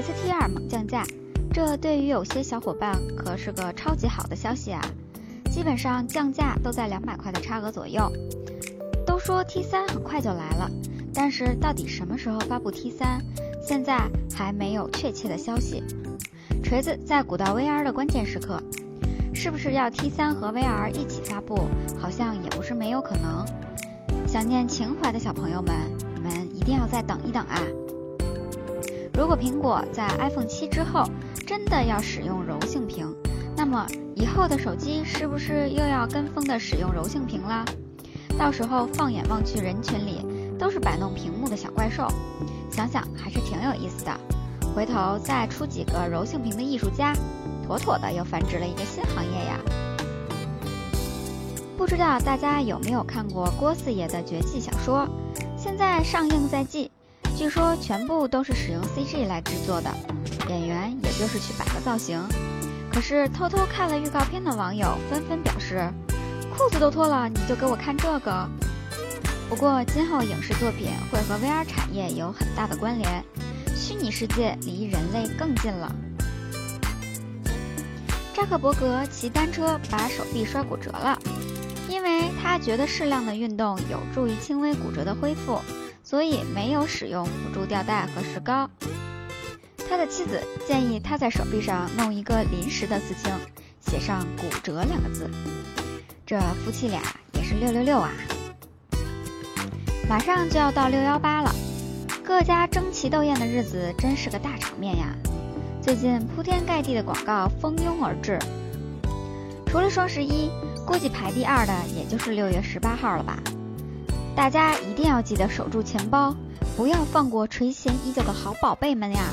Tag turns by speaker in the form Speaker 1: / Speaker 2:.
Speaker 1: S T 二猛降价，这对于有些小伙伴可是个超级好的消息啊！基本上降价都在两百块的差额左右。都说 T 三很快就来了，但是到底什么时候发布 T 三，现在还没有确切的消息。锤子在鼓捣 VR 的关键时刻，是不是要 T 三和 VR 一起发布？好像也不是没有可能。想念情怀的小朋友们，你们一定要再等一等啊！如果苹果在 iPhone 七之后真的要使用柔性屏，那么以后的手机是不是又要跟风的使用柔性屏了？到时候放眼望去，人群里都是摆弄屏幕的小怪兽，想想还是挺有意思的。回头再出几个柔性屏的艺术家，妥妥的又繁殖了一个新行业呀！不知道大家有没有看过郭四爷的绝技小说？现在上映在即，据说全部都是使用 CG 来制作的，演员也就是去摆个造型。可是偷偷看了预告片的网友纷纷表示，裤子都脱了，你就给我看这个？不过今后影视作品会和 VR 产业有很大的关联。虚拟世界离人类更近了。扎克伯格骑单车把手臂摔骨折了，因为他觉得适量的运动有助于轻微骨折的恢复，所以没有使用辅助吊带和石膏。他的妻子建议他在手臂上弄一个临时的刺青，写上“骨折”两个字。这夫妻俩也是六六六啊！马上就要到六幺八了。各家争奇斗艳的日子真是个大场面呀！最近铺天盖地的广告蜂拥而至，除了双十一，估计排第二的也就是六月十八号了吧。大家一定要记得守住钱包，不要放过垂涎已久的好宝贝们呀！